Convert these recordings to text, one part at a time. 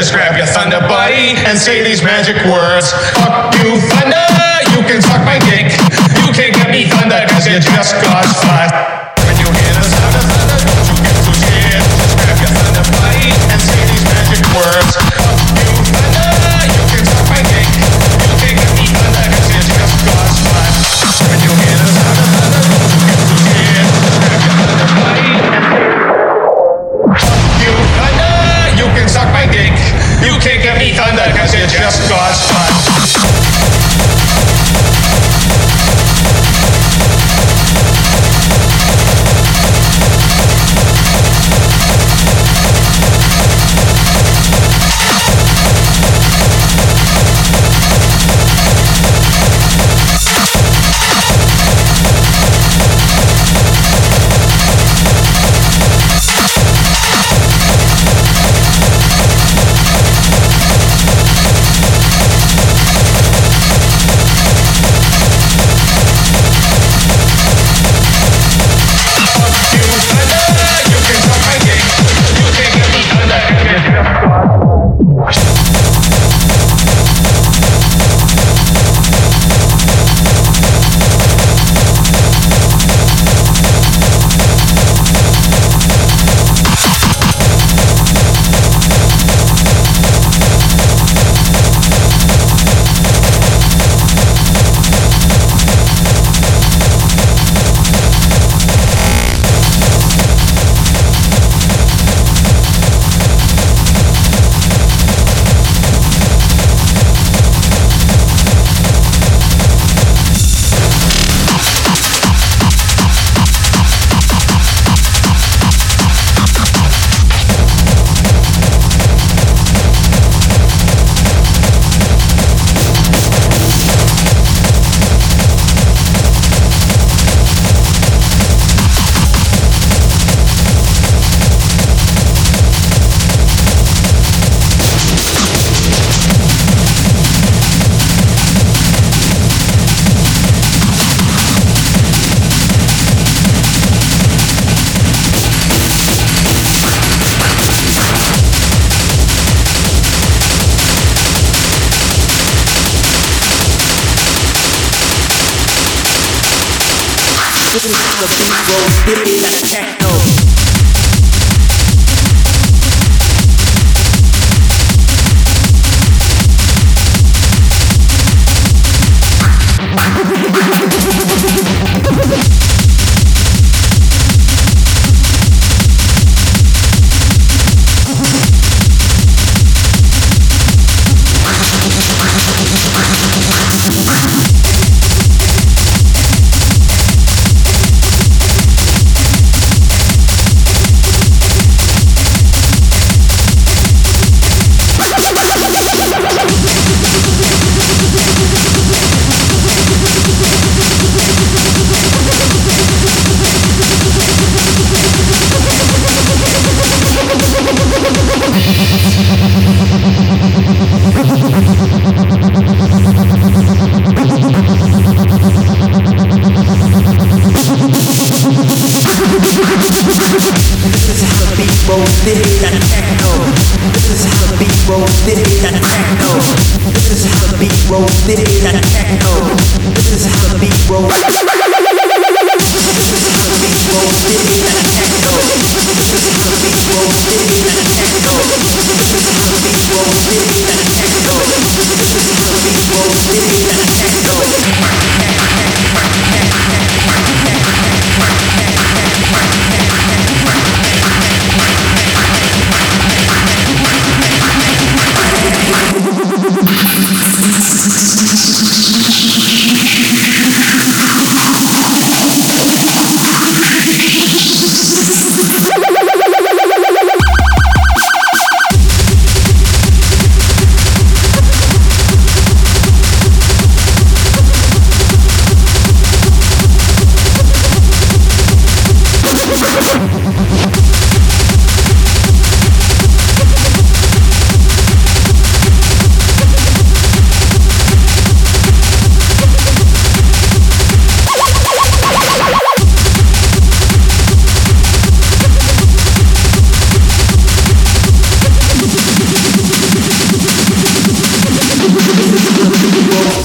Just grab your thunder buddy and say these magic words.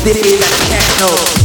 Did it like techno.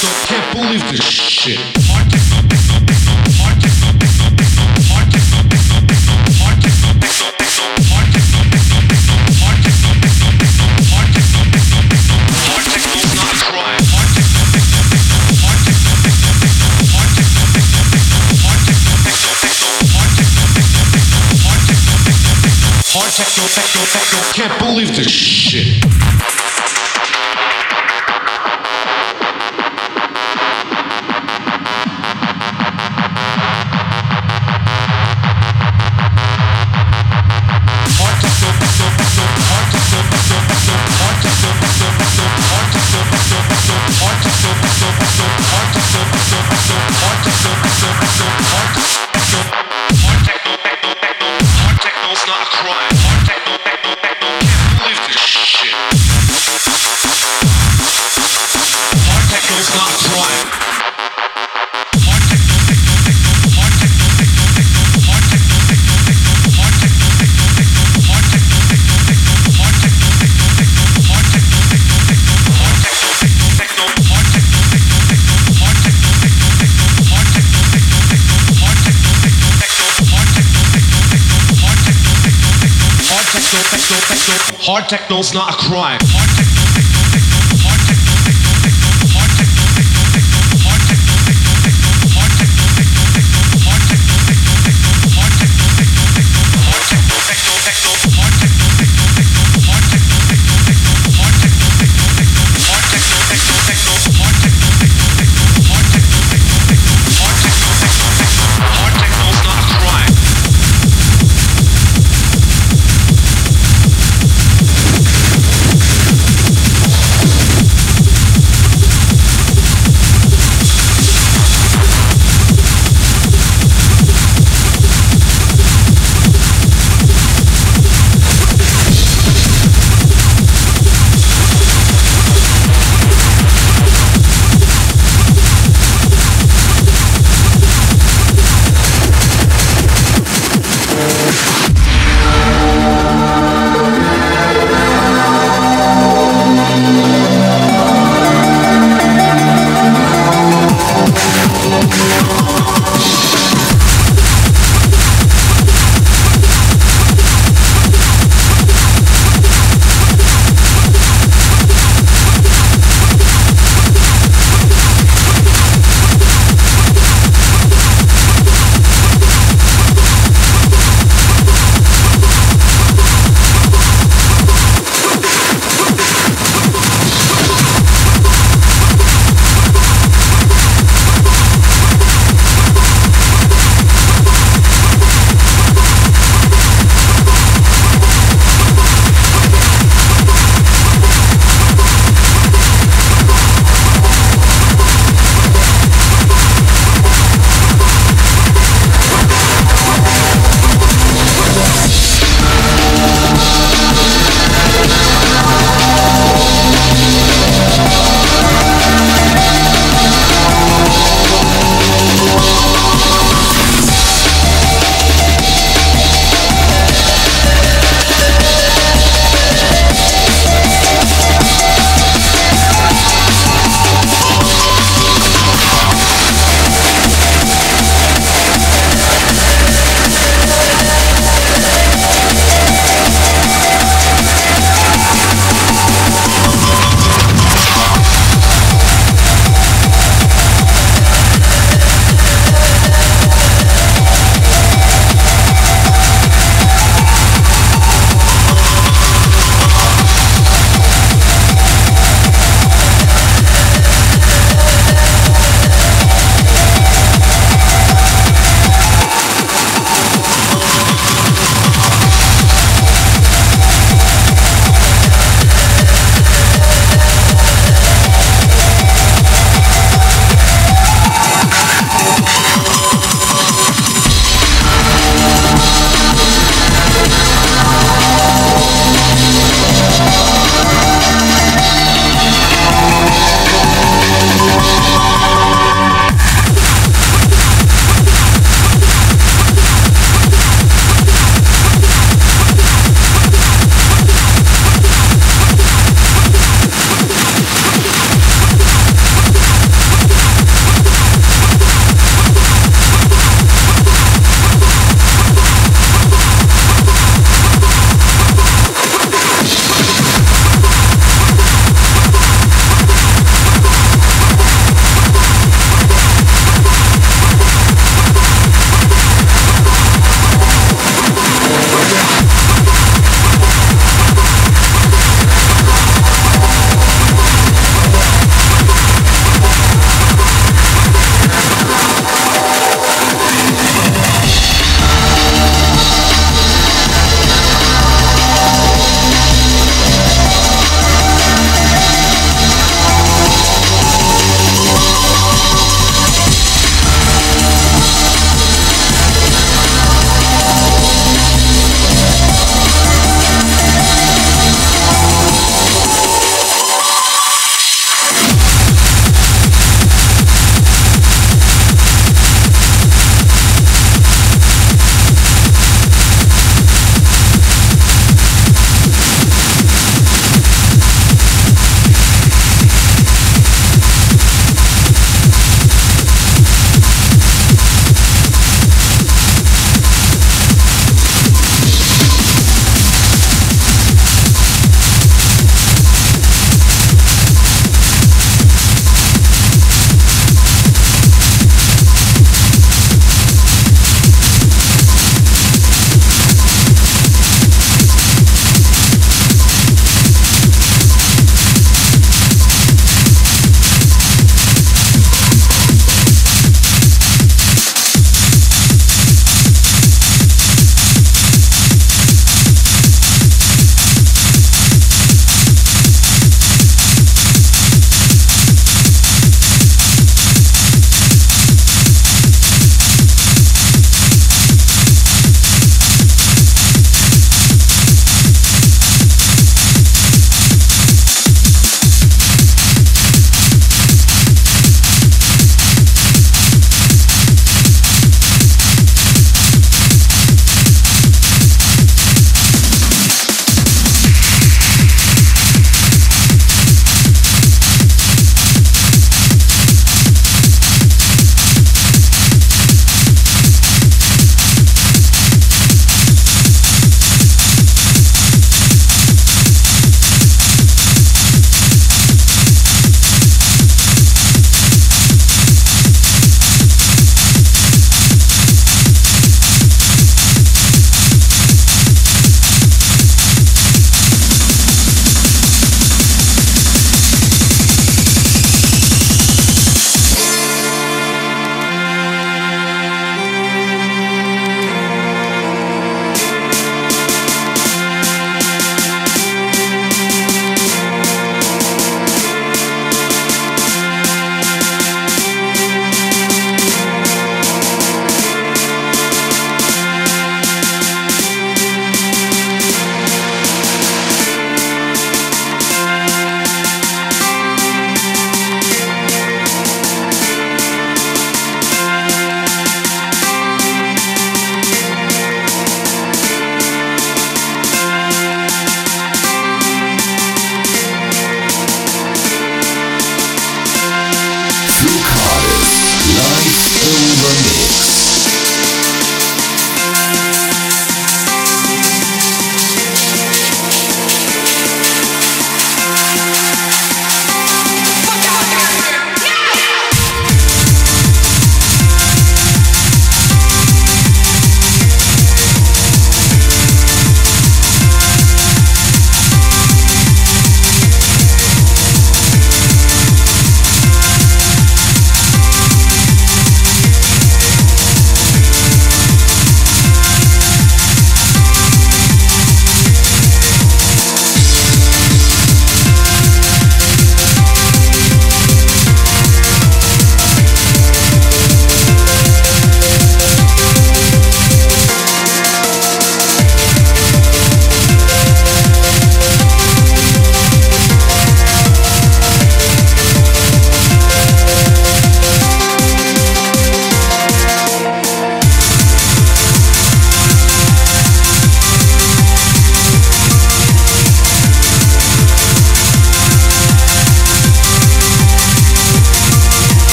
I can't believe this shit. Hard techno's not a crime.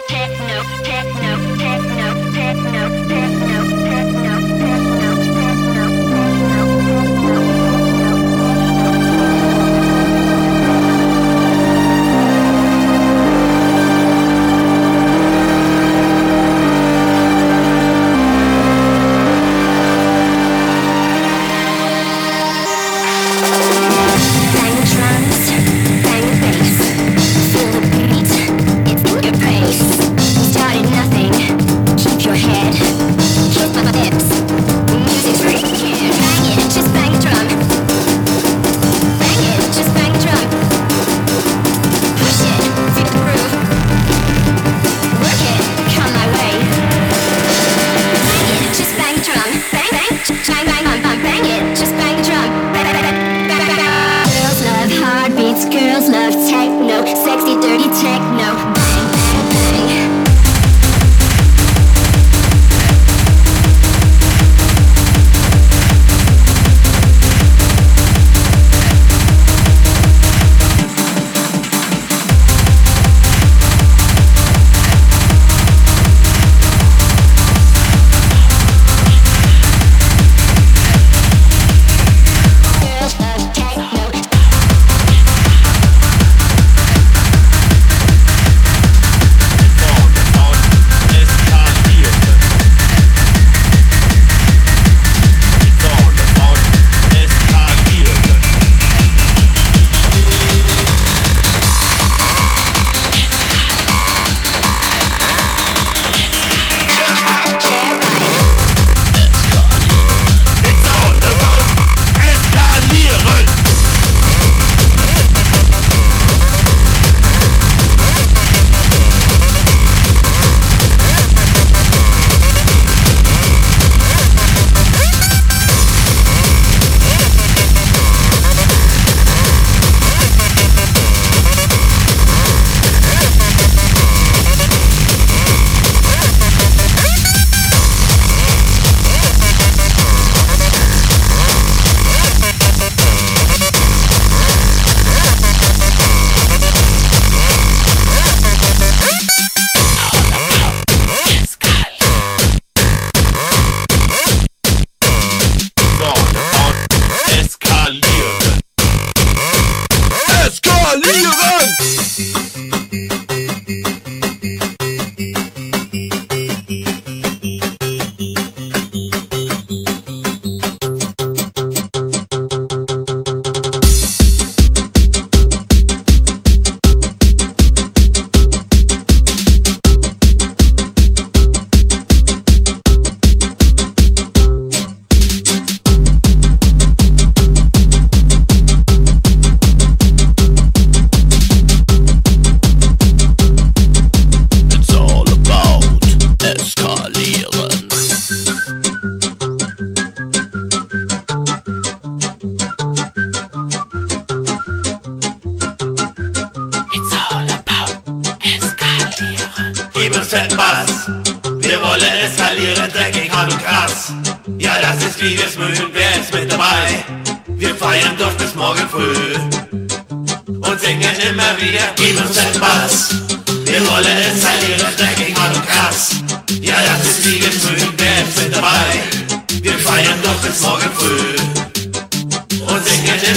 Take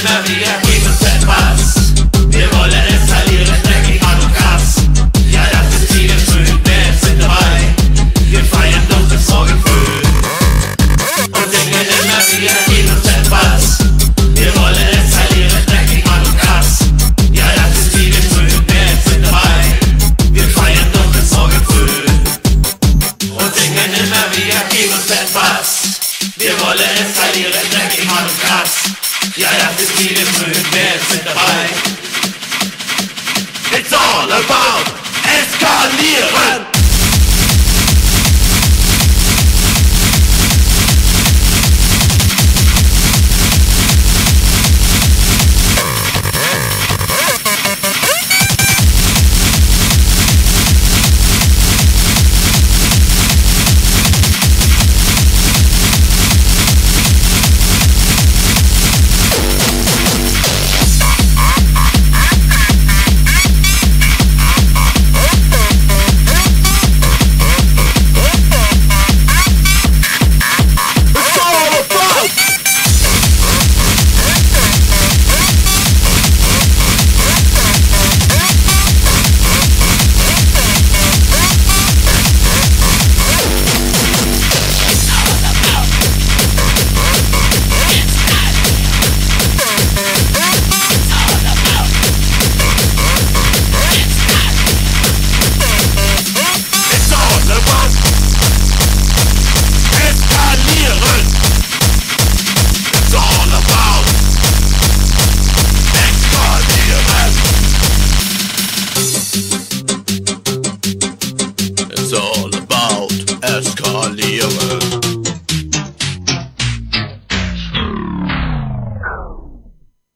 María.